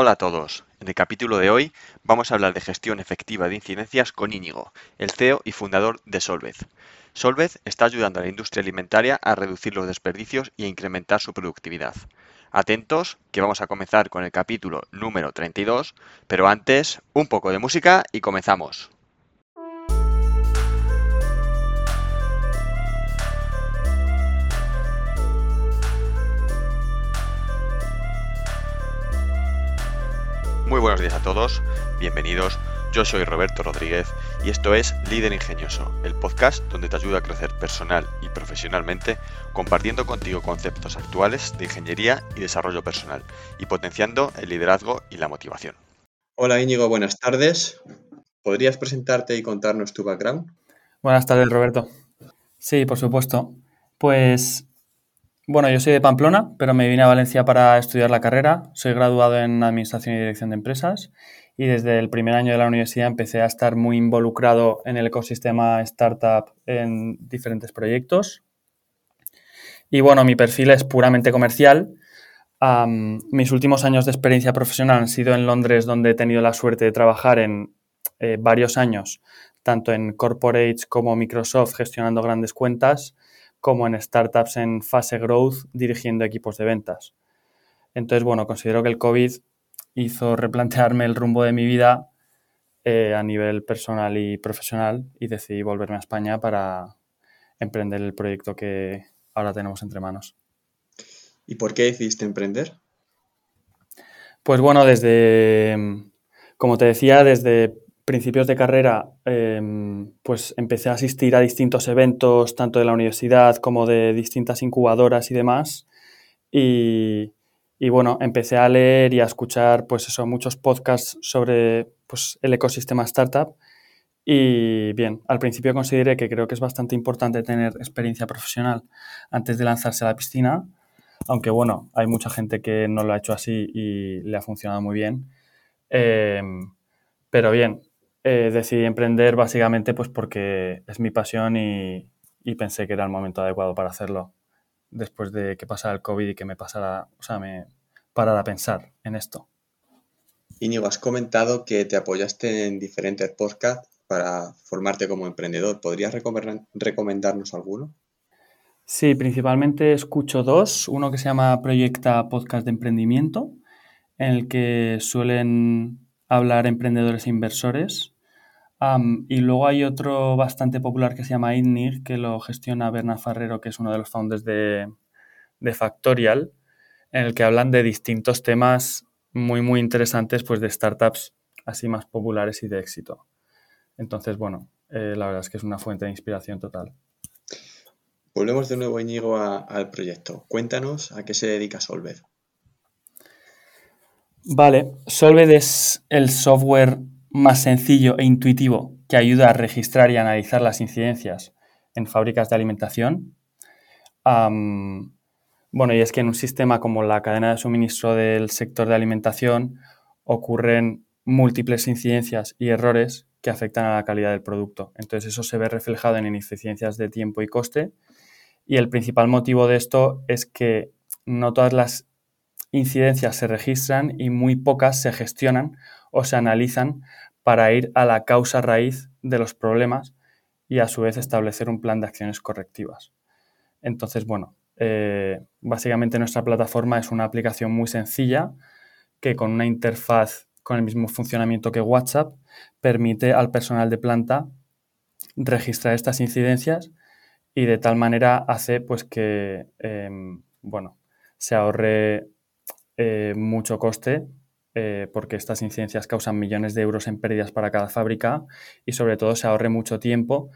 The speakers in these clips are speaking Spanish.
Hola a todos. En el capítulo de hoy vamos a hablar de gestión efectiva de incidencias con Íñigo, el CEO y fundador de Solvez. Solvez está ayudando a la industria alimentaria a reducir los desperdicios y a incrementar su productividad. Atentos, que vamos a comenzar con el capítulo número 32, pero antes, un poco de música y comenzamos. Muy buenos días a todos, bienvenidos. Yo soy Roberto Rodríguez y esto es Líder Ingenioso, el podcast donde te ayuda a crecer personal y profesionalmente compartiendo contigo conceptos actuales de ingeniería y desarrollo personal y potenciando el liderazgo y la motivación. Hola Íñigo, buenas tardes. ¿Podrías presentarte y contarnos tu background? Buenas tardes, Roberto. Sí, por supuesto. Pues bueno, yo soy de Pamplona, pero me vine a Valencia para estudiar la carrera. Soy graduado en Administración y Dirección de Empresas y desde el primer año de la universidad empecé a estar muy involucrado en el ecosistema startup en diferentes proyectos. Y bueno, mi perfil es puramente comercial. mis últimos años de experiencia profesional han sido en Londres, donde he tenido la suerte de trabajar en eh, varios años, tanto en corporates como Microsoft, gestionando grandes cuentas como en startups en fase growth dirigiendo equipos de ventas. Entonces, bueno, considero que el COVID hizo replantearme el rumbo de mi vida eh, a nivel personal y profesional y decidí volverme a España para emprender el proyecto que ahora tenemos entre manos. ¿Y por qué decidiste emprender? Pues bueno, desde, como te decía, desde principios de carrera, em, pues empecé a asistir a distintos eventos, tanto de la universidad como de distintas incubadoras y demás. Y, bueno, empecé a leer y a escuchar, pues eso, muchos podcasts sobre pues, el ecosistema startup. Y bien, al principio consideré que creo que es bastante importante tener experiencia profesional antes de lanzarse a la piscina, aunque bueno, hay mucha gente que no lo ha hecho así y le ha funcionado muy bien. Em, pero bien, eh, decidí emprender básicamente pues porque es mi pasión y, pensé que era el momento adecuado para hacerlo después de que pasara el COVID y que me pasara, o sea, me parara a pensar en esto. Íñigo, has comentado que te apoyaste en diferentes podcasts para formarte como emprendedor. ¿Podrías recomendarnos alguno? Sí, principalmente escucho dos. Uno que se llama Proyecta Podcast de Emprendimiento, en el que suelen hablar emprendedores e inversores y luego hay otro bastante popular que se llama INNIG, que lo gestiona Berna Ferrero, que es uno de los founders de, Factorial, en el que hablan de distintos temas muy, muy interesantes pues, de startups así más populares y de éxito. Entonces, bueno, eh, la verdad es que es una fuente de inspiración total. Volvemos de nuevo, Íñigo, al proyecto. Cuéntanos a qué se dedica Solved. Vale, Solved es el software más sencillo e intuitivo que ayuda a registrar y analizar las incidencias en fábricas de alimentación. bueno, y es que en un sistema como la cadena de suministro del sector de alimentación ocurren múltiples incidencias y errores que afectan a la calidad del producto. Entonces eso se ve reflejado en ineficiencias de tiempo y coste. Y el principal motivo de esto es que no todas las incidencias se registran y muy pocas se gestionan o se analizan para ir a la causa raíz de los problemas y a su vez establecer un plan de acciones correctivas. Entonces, bueno, eh, básicamente nuestra plataforma es una aplicación muy sencilla que con una interfaz con el mismo funcionamiento que WhatsApp permite al personal de planta registrar estas incidencias y de tal manera hace pues que em, bueno, se ahorre eh, mucho coste eh, porque estas incidencias causan millones de euros en pérdidas para cada fábrica y sobre todo se ahorre mucho tiempo,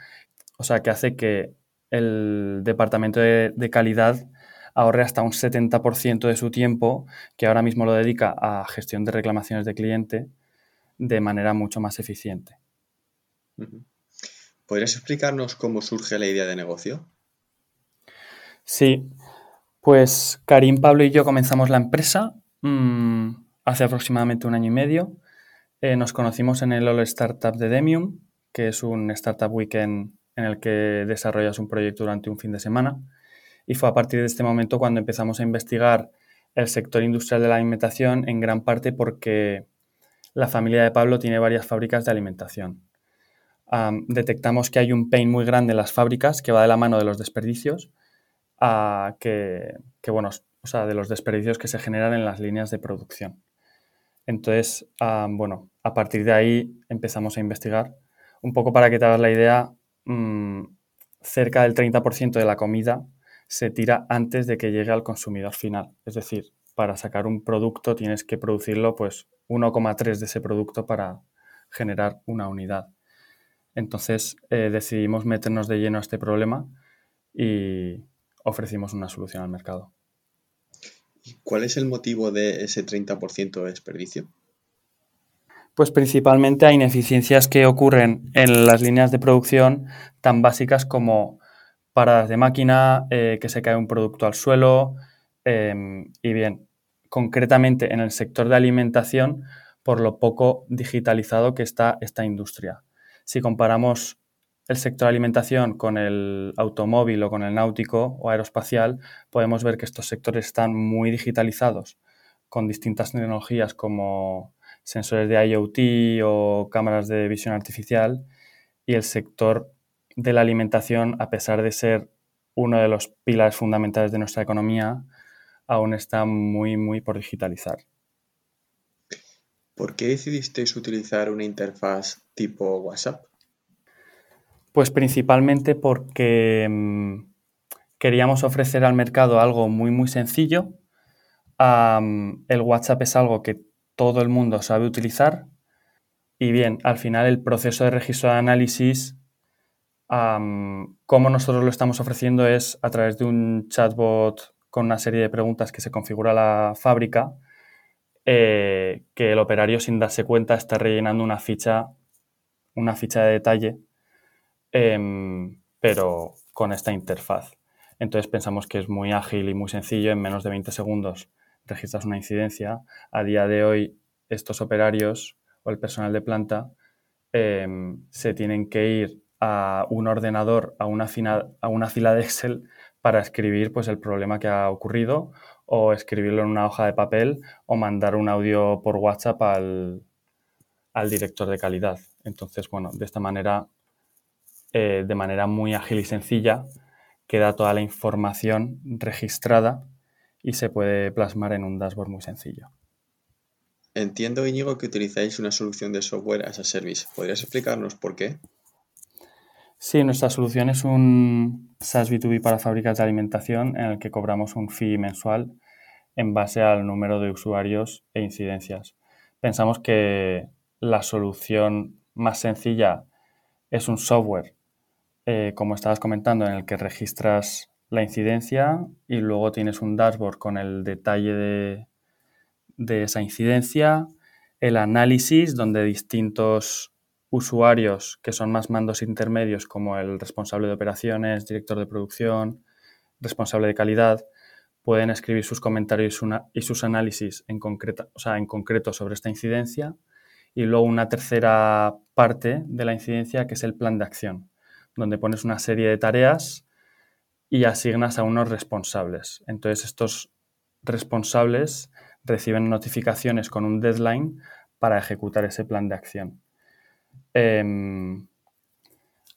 o sea que hace que el departamento de, calidad ahorre hasta un 70% de su tiempo, que ahora mismo lo dedica a gestión de reclamaciones de cliente de manera mucho más eficiente. ¿Podrías explicarnos cómo surge la idea de negocio? Sí, pues Karim, Pablo y yo comenzamos la empresa mm, hace aproximadamente un año y medio. Eh, nos conocimos en el All Startup de Demium, que es un Startup Weekend en el que desarrollas un proyecto durante un fin de semana. Y fue a partir de este momento cuando empezamos a investigar el sector industrial de la alimentación en gran parte porque la familia de Pablo tiene varias fábricas de alimentación. detectamos que hay un pain muy grande en las fábricas que va de la mano de los desperdicios, que, bueno, o sea, de los desperdicios que se generan en las líneas de producción. Entonces, bueno, a partir de ahí empezamos a investigar. Un poco para que te hagas la idea, mm, cerca del 30% de la comida se tira antes de que llegue al consumidor final. Es decir, para sacar un producto tienes que producirlo pues 1,3 de ese producto para generar una unidad. Entonces eh, decidimos meternos de lleno a este problema y ofrecimos una solución al mercado. ¿Y cuál es el motivo de ese 30% de desperdicio? Pues principalmente hay ineficiencias que ocurren en las líneas de producción tan básicas como paradas de máquina, eh, que se cae un producto al suelo. Em, y bien, concretamente en el sector de alimentación, por lo poco digitalizado que está esta industria. Si comparamos el sector alimentación con el automóvil o con el náutico o aeroespacial, podemos ver que estos sectores están muy digitalizados con distintas tecnologías como sensores de IoT o cámaras de visión artificial y el sector de la alimentación, a pesar de ser uno de los pilares fundamentales de nuestra economía, aún está muy, muy por digitalizar. ¿Por qué decidisteis utilizar una interfaz tipo WhatsApp? Pues principalmente porque mm, queríamos ofrecer al mercado algo muy, muy sencillo. el WhatsApp es algo que todo el mundo sabe utilizar. Y bien, al final el proceso de registro de análisis como nosotros lo estamos ofreciendo es a través de un chatbot con una serie de preguntas que se configura la fábrica, eh, que el operario sin darse cuenta está rellenando una ficha, una ficha de detalle, em, pero con esta interfaz. Entonces pensamos que es muy ágil y muy sencillo, en menos de 20 segundos registras una incidencia. A día de hoy estos operarios o el personal de planta em, se tienen que ir a un ordenador, a una, a una fila de Excel para escribir pues, el problema que ha ocurrido o escribirlo en una hoja de papel o mandar un audio por WhatsApp al, director de calidad. Entonces, bueno, de esta manera, eh, de manera muy ágil y sencilla, queda toda la información registrada y se puede plasmar en un dashboard muy sencillo. Entiendo, Íñigo, que utilizáis una solución de software as a service. ¿Podrías explicarnos por qué? Sí, nuestra solución es un SaaS B2B para fábricas de alimentación en el que cobramos un fee mensual en base al número de usuarios e incidencias. Pensamos que la solución más sencilla es un software, eh, como estabas comentando, en el que registras la incidencia y luego tienes un dashboard con el detalle de, de esa incidencia, el análisis donde distintos usuarios que son más mandos intermedios como el responsable de operaciones, director de producción, responsable de calidad, pueden escribir sus comentarios y sus análisis en, o sea, en concreto sobre esta incidencia. Y luego una tercera parte de la incidencia que es el plan de acción, donde pones una serie de tareas y asignas a unos responsables. Entonces estos responsables reciben notificaciones con un deadline para ejecutar ese plan de acción. Em,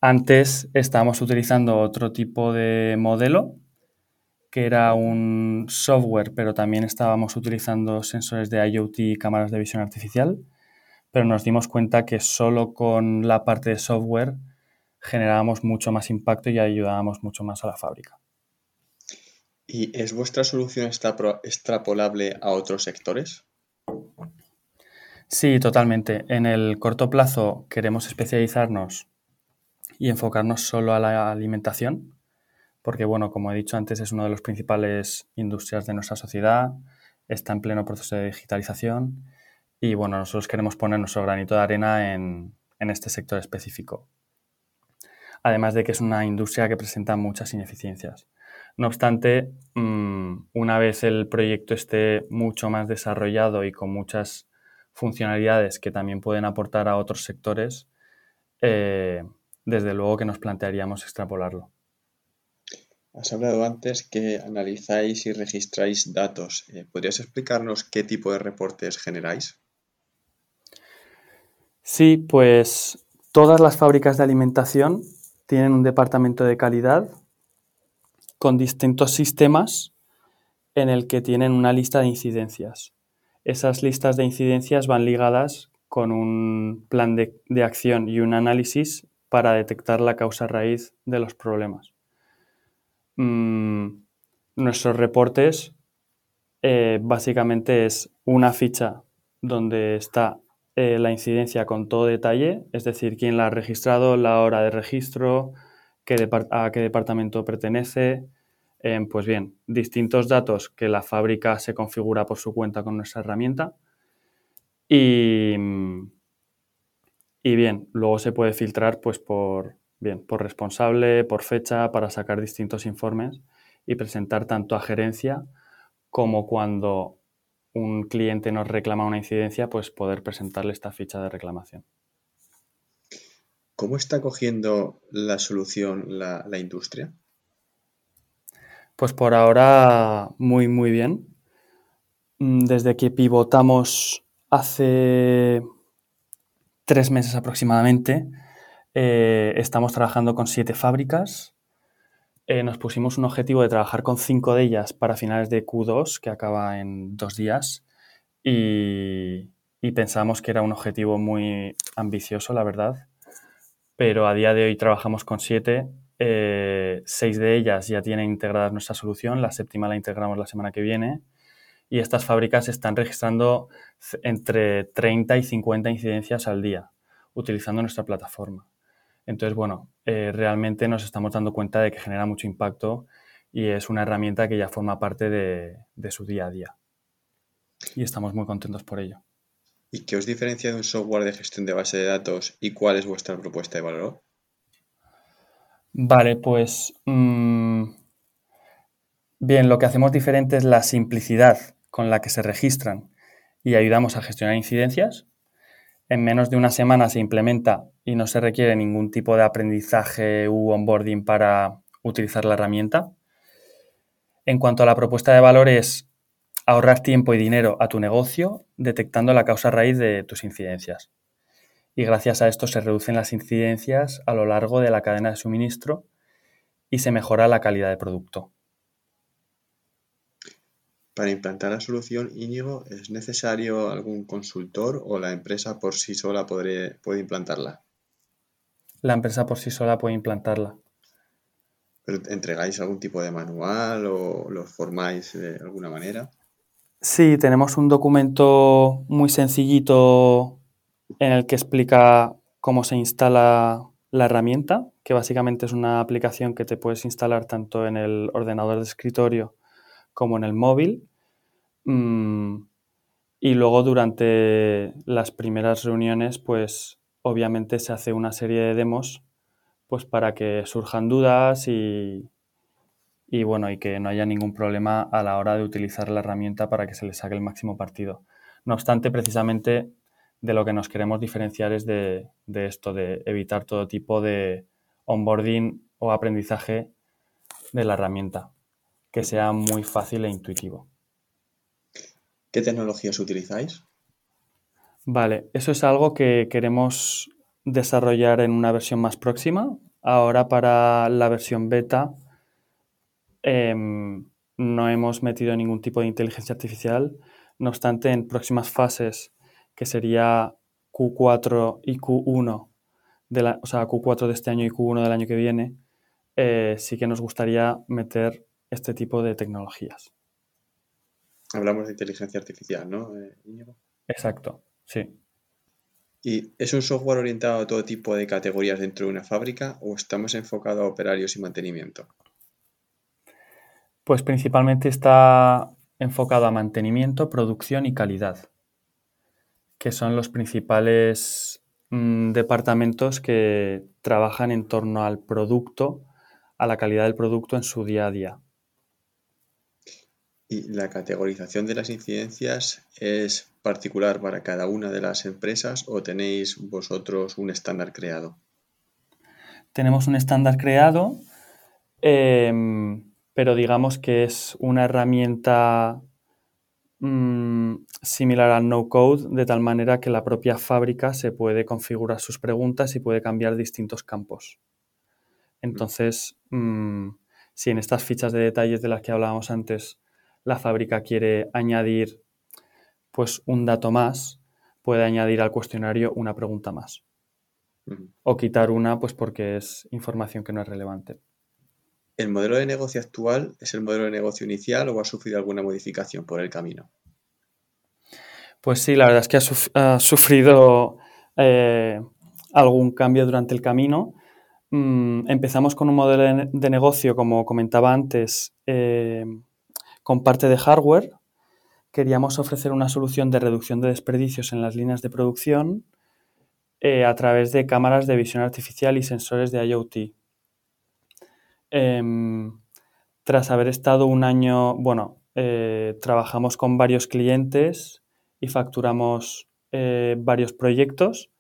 antes estábamos utilizando otro tipo de modelo, que era un software, pero también estábamos utilizando sensores de IoT y cámaras de visión artificial, pero nos dimos cuenta que solo con la parte de software generábamos mucho más impacto y ayudábamos mucho más a la fábrica. ¿Y es vuestra solución extrapolable a otros sectores? Sí, totalmente. En el corto plazo queremos especializarnos y enfocarnos solo a la alimentación, porque, bueno, como he dicho antes, es una de las principales industrias de nuestra sociedad, está en pleno proceso de digitalización y, bueno, nosotros queremos poner nuestro granito de arena en, este sector específico. Además de que es una industria que presenta muchas ineficiencias. No obstante, mm, una vez el proyecto esté mucho más desarrollado y con muchas funcionalidades que también pueden aportar a otros sectores, eh, desde luego que nos plantearíamos extrapolarlo. Has hablado antes que analizáis y registráis datos. Eh, ¿Podrías explicarnos qué tipo de reportes generáis? Sí, pues todas las fábricas de alimentación tienen un departamento de calidad con distintos sistemas en el que tienen una lista de incidencias. Esas listas de incidencias van ligadas con un plan de, acción y un análisis para detectar la causa raíz de los problemas. Mm, nuestros reportes eh, básicamente es una ficha donde está eh, la incidencia con todo detalle, es decir, quién la ha registrado, la hora de registro, a qué departamento pertenece. Em, pues bien, distintos datos que la fábrica se configura por su cuenta con nuestra herramienta. Y, y bien, luego se puede filtrar pues, por, Bien, por responsable, por fecha, para sacar distintos informes y presentar tanto a gerencia como cuando un cliente nos reclama una incidencia, pues poder presentarle esta ficha de reclamación. ¿Cómo está cogiendo la solución la, la industria? Pues por ahora muy, muy bien. Mm, desde que pivotamos hace tres meses aproximadamente, eh, estamos trabajando con siete fábricas. Eh, nos pusimos un objetivo de trabajar con cinco de ellas para finales de Q2, que acaba en dos días. Y, pensamos que era un objetivo muy ambicioso, la verdad. Pero a día de hoy trabajamos con siete. Eh, seis de ellas ya tienen integrada nuestra solución. La séptima la integramos la semana que viene. Y estas fábricas están registrando entre 30 y 50 incidencias al día utilizando nuestra plataforma. Entonces, bueno, eh, realmente nos estamos dando cuenta de que genera mucho impacto y es una herramienta que ya forma parte de, su día a día. Y estamos muy contentos por ello. ¿Y qué os diferencia de un software de gestión de base de datos y cuál es vuestra propuesta de valor? Vale, pues mm, bien, lo que hacemos diferente es la simplicidad con la que se registran y ayudamos a gestionar incidencias en menos de una semana se implementa y no se requiere ningún tipo de aprendizaje u onboarding para utilizar la herramienta. En cuanto a la propuesta de valor es ahorrar tiempo y dinero a tu negocio detectando la causa raíz de tus incidencias. Y gracias a esto se reducen las incidencias a lo largo de la cadena de suministro y se mejora la calidad de producto. Para implantar la solución Íñigo, ¿es necesario algún consultor o la empresa por sí sola puede implantarla? La empresa por sí sola puede implantarla. ¿Pero entregáis algún tipo de manual o lo formáis de alguna manera? Sí, tenemos un documento muy sencillito en el que explica cómo se instala la herramienta, que básicamente es una aplicación que te puedes instalar tanto en el ordenador de escritorio como en el móvil. Mm, y luego durante las primeras reuniones, pues obviamente se hace una serie de demos pues para que surjan dudas y, y bueno, y que no haya ningún problema a la hora de utilizar la herramienta para que se le saque el máximo partido. No obstante, precisamente de lo que nos queremos diferenciar es de, de esto, de evitar todo tipo de onboarding o aprendizaje de la herramienta que sea muy fácil e intuitivo. ¿Qué tecnologías utilizáis? Vale, eso es algo que queremos desarrollar en una versión más próxima. Ahora para la versión beta em, no hemos metido ningún tipo de inteligencia artificial. No obstante, en próximas fases, que sería Q4 y Q1, de la, o sea, Q4 de este año y Q1 del año que viene, eh, sí que nos gustaría meter este tipo de tecnologías. Hablamos de inteligencia artificial, ¿no, eh, Exacto, sí. ¿Y es un software orientado a todo tipo de categorías dentro de una fábrica o estamos enfocados a operarios y mantenimiento? Pues principalmente está enfocado a mantenimiento, producción y calidad, que son los principales mm, departamentos que trabajan en torno al producto, a la calidad del producto en su día a día. ¿Y la categorización de las incidencias es particular para cada una de las empresas o tenéis vosotros un estándar creado? Tenemos un estándar creado Em, pero digamos que es una herramienta mm, similar al no-code, de tal manera que la propia fábrica se puede configurar sus preguntas y puede cambiar distintos campos. Entonces, mm, si en estas fichas de detalles de las que hablábamos antes, la fábrica quiere añadir pues un dato más, puede añadir al cuestionario una pregunta más. O quitar una, pues porque es información que no es relevante. ¿El modelo de negocio actual es el modelo de negocio inicial o ha sufrido alguna modificación por el camino? Pues sí, la verdad es que ha, sufrido eh, algún cambio durante el camino. Mm, empezamos con un modelo de, negocio, como comentaba antes, eh, con parte de hardware. Queríamos ofrecer una solución de reducción de desperdicios en las líneas de producción eh, a través de cámaras de visión artificial y sensores de IoT. Em, tras haber estado un año, bueno, eh, trabajamos con varios clientes y facturamos eh, varios proyectos,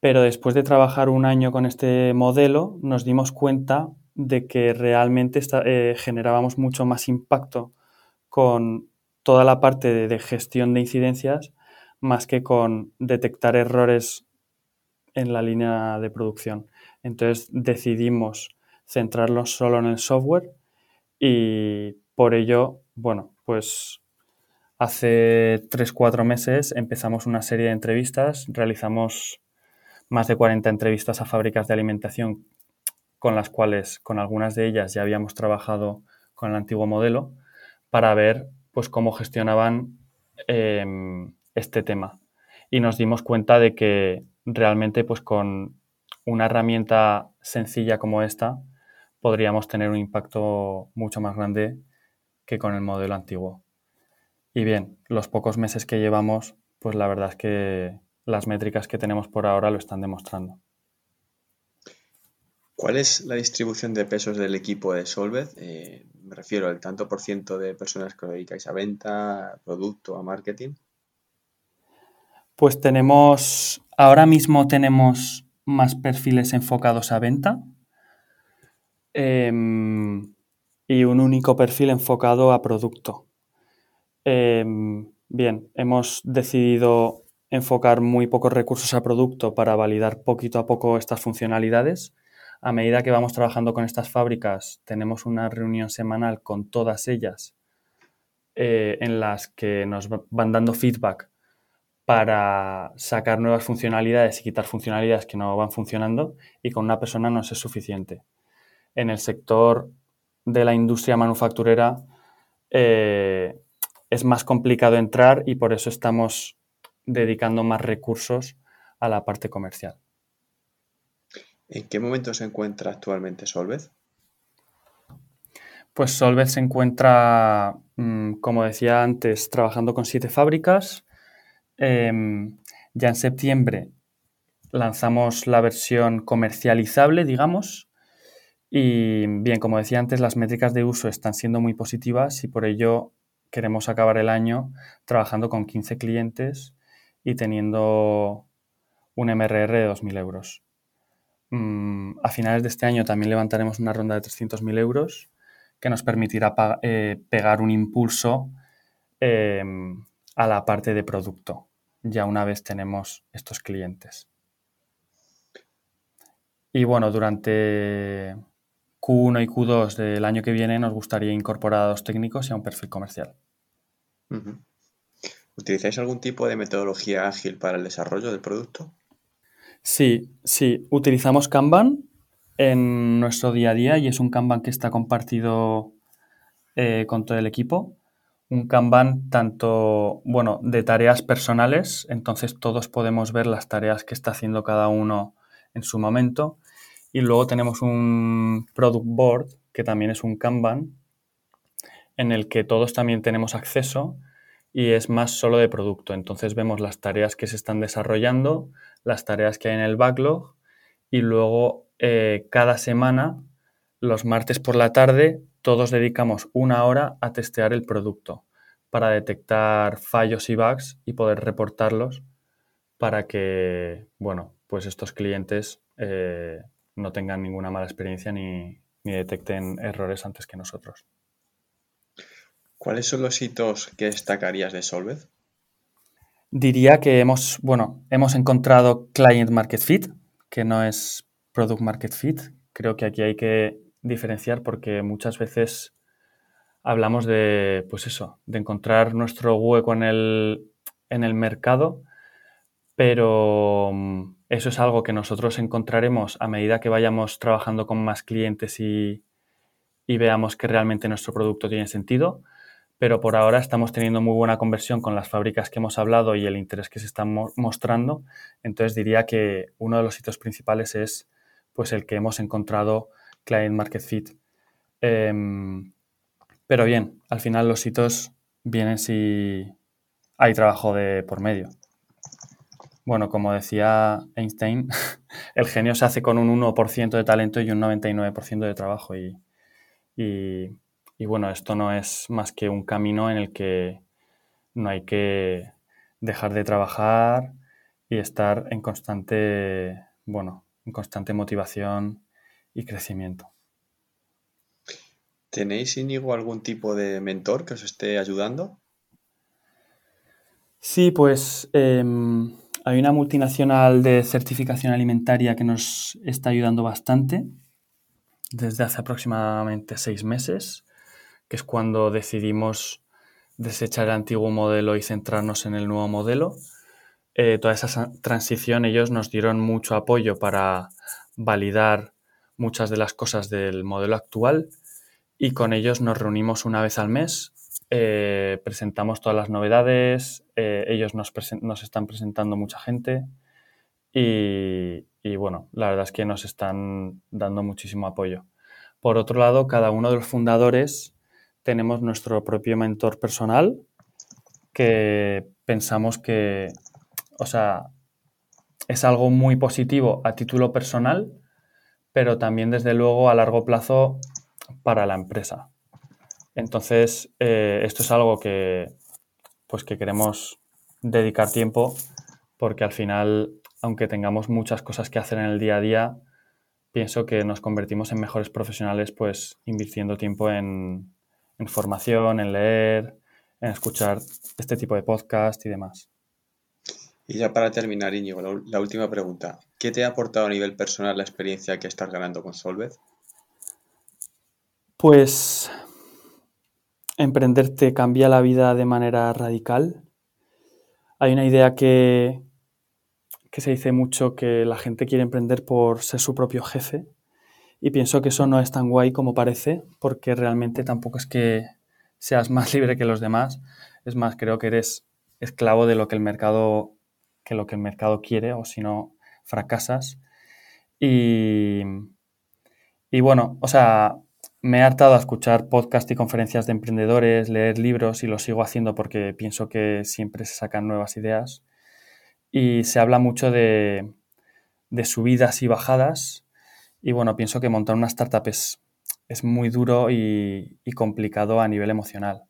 pero después de trabajar un año con este modelo nos dimos cuenta de que realmente eh, generábamos mucho más impacto con toda la parte de gestión de incidencias más que con detectar errores en la línea de producción. Entonces decidimos centrarnos solo en el software y por ello, bueno, pues hace 3-4 meses empezamos una serie de entrevistas, realizamos más de 40 entrevistas a fábricas de alimentación con las cuales, con algunas de ellas ya habíamos trabajado con el antiguo modelo para ver pues cómo gestionaban em, este tema. Y nos dimos cuenta de que realmente pues con una herramienta sencilla como esta podríamos tener un impacto mucho más grande que con el modelo antiguo. Y bien, los pocos meses que llevamos, pues la verdad es que las métricas que tenemos por ahora lo están demostrando. ¿Cuál es la distribución de pesos del equipo de Solved? Eh, me refiero al tanto por ciento de personas que os dedicáis a venta, a producto, a marketing. Pues tenemos, ahora mismo tenemos más perfiles enfocados a venta, Em, y un único perfil enfocado a producto. Em, bien, hemos decidido enfocar muy pocos recursos a producto para validar poquito a poco estas funcionalidades. A medida que vamos trabajando con estas fábricas, tenemos una reunión semanal con todas ellas eh, en las que nos van dando feedback para sacar nuevas funcionalidades y quitar funcionalidades que no van funcionando y con una persona no es suficiente en el sector de la industria manufacturera eh, es más complicado entrar y por eso estamos dedicando más recursos a la parte comercial. ¿En qué momento se encuentra actualmente Solvez? Pues Solvez se encuentra, mm, como decía antes, trabajando con siete fábricas. Em, ya en septiembre lanzamos la versión comercializable, digamos, y bien, como decía antes, las métricas de uso están siendo muy positivas y por ello queremos acabar el año trabajando con 15 clientes y teniendo un MRR de 2.000 euros. Mm, a finales de este año también levantaremos una ronda de 300.000 euros que nos permitirá eh, pegar un impulso em, a la parte de producto, ya una vez tenemos estos clientes. Y bueno, durante Q1 y Q2 del año que viene nos gustaría incorporar a dos técnicos y a un perfil comercial. ¿Utilizáis algún tipo de metodología ágil para el desarrollo del producto? Sí, sí. Utilizamos Kanban en nuestro día a día y es un Kanban que está compartido eh, con todo el equipo. Un Kanban tanto, bueno, de tareas personales, entonces todos podemos ver las tareas que está haciendo cada uno en su momento y luego tenemos un product board, que también es un Kanban, en el que todos también tenemos acceso y es más solo de producto. Entonces vemos las tareas que se están desarrollando, las tareas que hay en el backlog y luego eh, cada semana, los martes por la tarde, todos dedicamos una hora a testear el producto para detectar fallos y bugs y poder reportarlos para que, bueno, pues estos clientes eh, no tengan ninguna mala experiencia ni, ni detecten errores antes que nosotros. ¿Cuáles son los hitos que destacarías de Solved? Diría que hemos, bueno, hemos encontrado Client Market Fit, que no es Product Market Fit. Creo que aquí hay que diferenciar porque muchas veces hablamos de, pues eso, de encontrar nuestro hueco en el, en el mercado, pero mm, eso es algo que nosotros encontraremos a medida que vayamos trabajando con más clientes y, y veamos que realmente nuestro producto tiene sentido. Pero por ahora estamos teniendo muy buena conversión con las fábricas que hemos hablado y el interés que se está mostrando. Entonces diría que uno de los hitos principales es pues el que hemos encontrado Client Market Fit. Em, pero bien, al final los hitos vienen si hay trabajo de por medio. Bueno, como decía Einstein, el genio se hace con un 1% de talento y un 99% de trabajo. Y, bueno, esto no es más que un camino en el que no hay que dejar de trabajar y estar en constante, bueno, en constante motivación y crecimiento. ¿Tenéis, Íñigo, algún tipo de mentor que os esté ayudando? Sí, pues em, hay una multinacional de certificación alimentaria que nos está ayudando bastante desde hace aproximadamente seis meses, es cuando decidimos desechar el antiguo modelo y centrarnos en el nuevo modelo. Eh, toda esa transición ellos nos dieron mucho apoyo para validar muchas de las cosas del modelo actual y con ellos nos reunimos una vez al mes, eh, presentamos todas las novedades, eh, ellos nos, nos, están presentando mucha gente y, y, bueno, la verdad es que nos están dando muchísimo apoyo. Por otro lado, cada uno de los fundadores tenemos nuestro propio mentor personal que pensamos que, o sea, es algo muy positivo a título personal, pero también desde luego a largo plazo para la empresa. Entonces, eh, esto es algo que, pues que queremos dedicar tiempo porque al final, aunque tengamos muchas cosas que hacer en el día a día, pienso que nos convertimos en mejores profesionales pues invirtiendo tiempo en, en formación, en leer, en escuchar este tipo de podcast y demás. Y ya para terminar, Íñigo, la, última pregunta. ¿Qué te ha aportado a nivel personal la experiencia que estás ganando con Solved? Pues emprender te cambia la vida de manera radical. Hay una idea que, que se dice mucho que la gente quiere emprender por ser su propio jefe y pienso que eso no es tan guay como parece porque realmente tampoco es que seas más libre que los demás. Es más, creo que eres esclavo de lo que el mercado, que lo que el mercado quiere o si no fracasas. Y, y bueno, o sea, me he hartado a escuchar podcast y conferencias de emprendedores, leer libros y lo sigo haciendo porque pienso que siempre se sacan nuevas ideas. Y se habla mucho de, subidas y bajadas. Y bueno, pienso que montar una startup es, muy duro y, complicado a nivel emocional.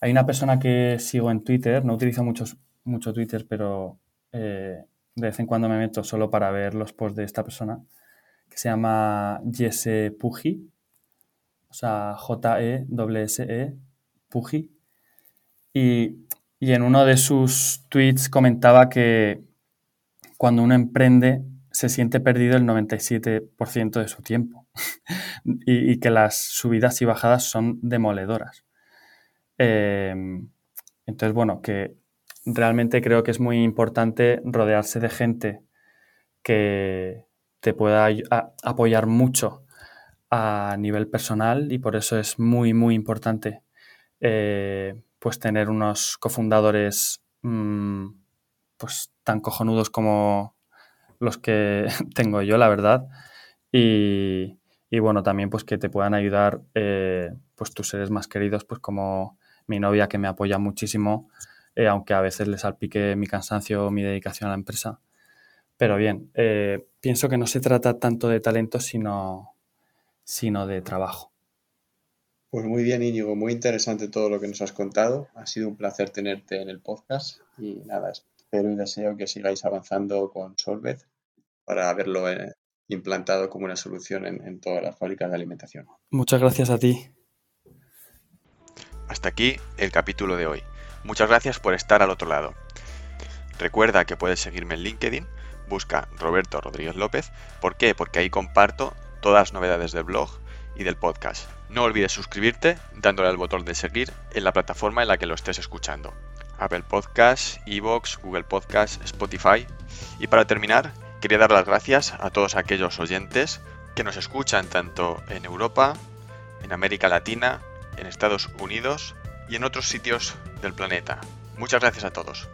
Hay una persona que sigo en Twitter, no utilizo mucho, mucho Twitter, pero eh, de vez en cuando me meto solo para ver los posts de esta persona, que se llama Jesse Puji o sea, J-E-S-E, Puji. Y, y en uno de sus tweets comentaba que cuando uno emprende se siente perdido el 97% de su tiempo y, que las subidas y bajadas son demoledoras. Em, entonces, bueno, que realmente creo que es muy importante rodearse de gente que te pueda apoyar mucho a nivel personal y por eso es muy, muy importante eh, pues tener unos cofundadores mm, pues tan cojonudos como los que tengo yo, la verdad. Y, bueno, también pues que te puedan ayudar eh, pues tus seres más queridos, pues como mi novia que me apoya muchísimo, eh, aunque a veces les salpique mi cansancio o mi dedicación a la empresa. Pero bien, pienso que no se trata tanto de talento, sino sino de trabajo. Pues muy bien, Íñigo, muy interesante todo lo que nos has contado. Ha sido un placer tenerte en el podcast y nada, espero y deseo que sigáis avanzando con Solved para verlo en, implantado como una solución en, todas las fábricas de alimentación. Muchas gracias a ti. Hasta aquí el capítulo de hoy. Muchas gracias por estar al otro lado. Recuerda que puedes seguirme en LinkedIn, busca Roberto Rodríguez López. ¿Por qué? Porque ahí comparto todas las novedades del blog y del podcast. No olvides suscribirte dándole al botón de seguir en la plataforma en la que lo estés escuchando. Apple Podcasts, Evox, Google Podcasts, Spotify. Y para terminar, quería dar las gracias a todos aquellos oyentes que nos escuchan tanto en Europa, en América Latina, en Estados Unidos y en otros sitios del planeta. Muchas gracias a todos.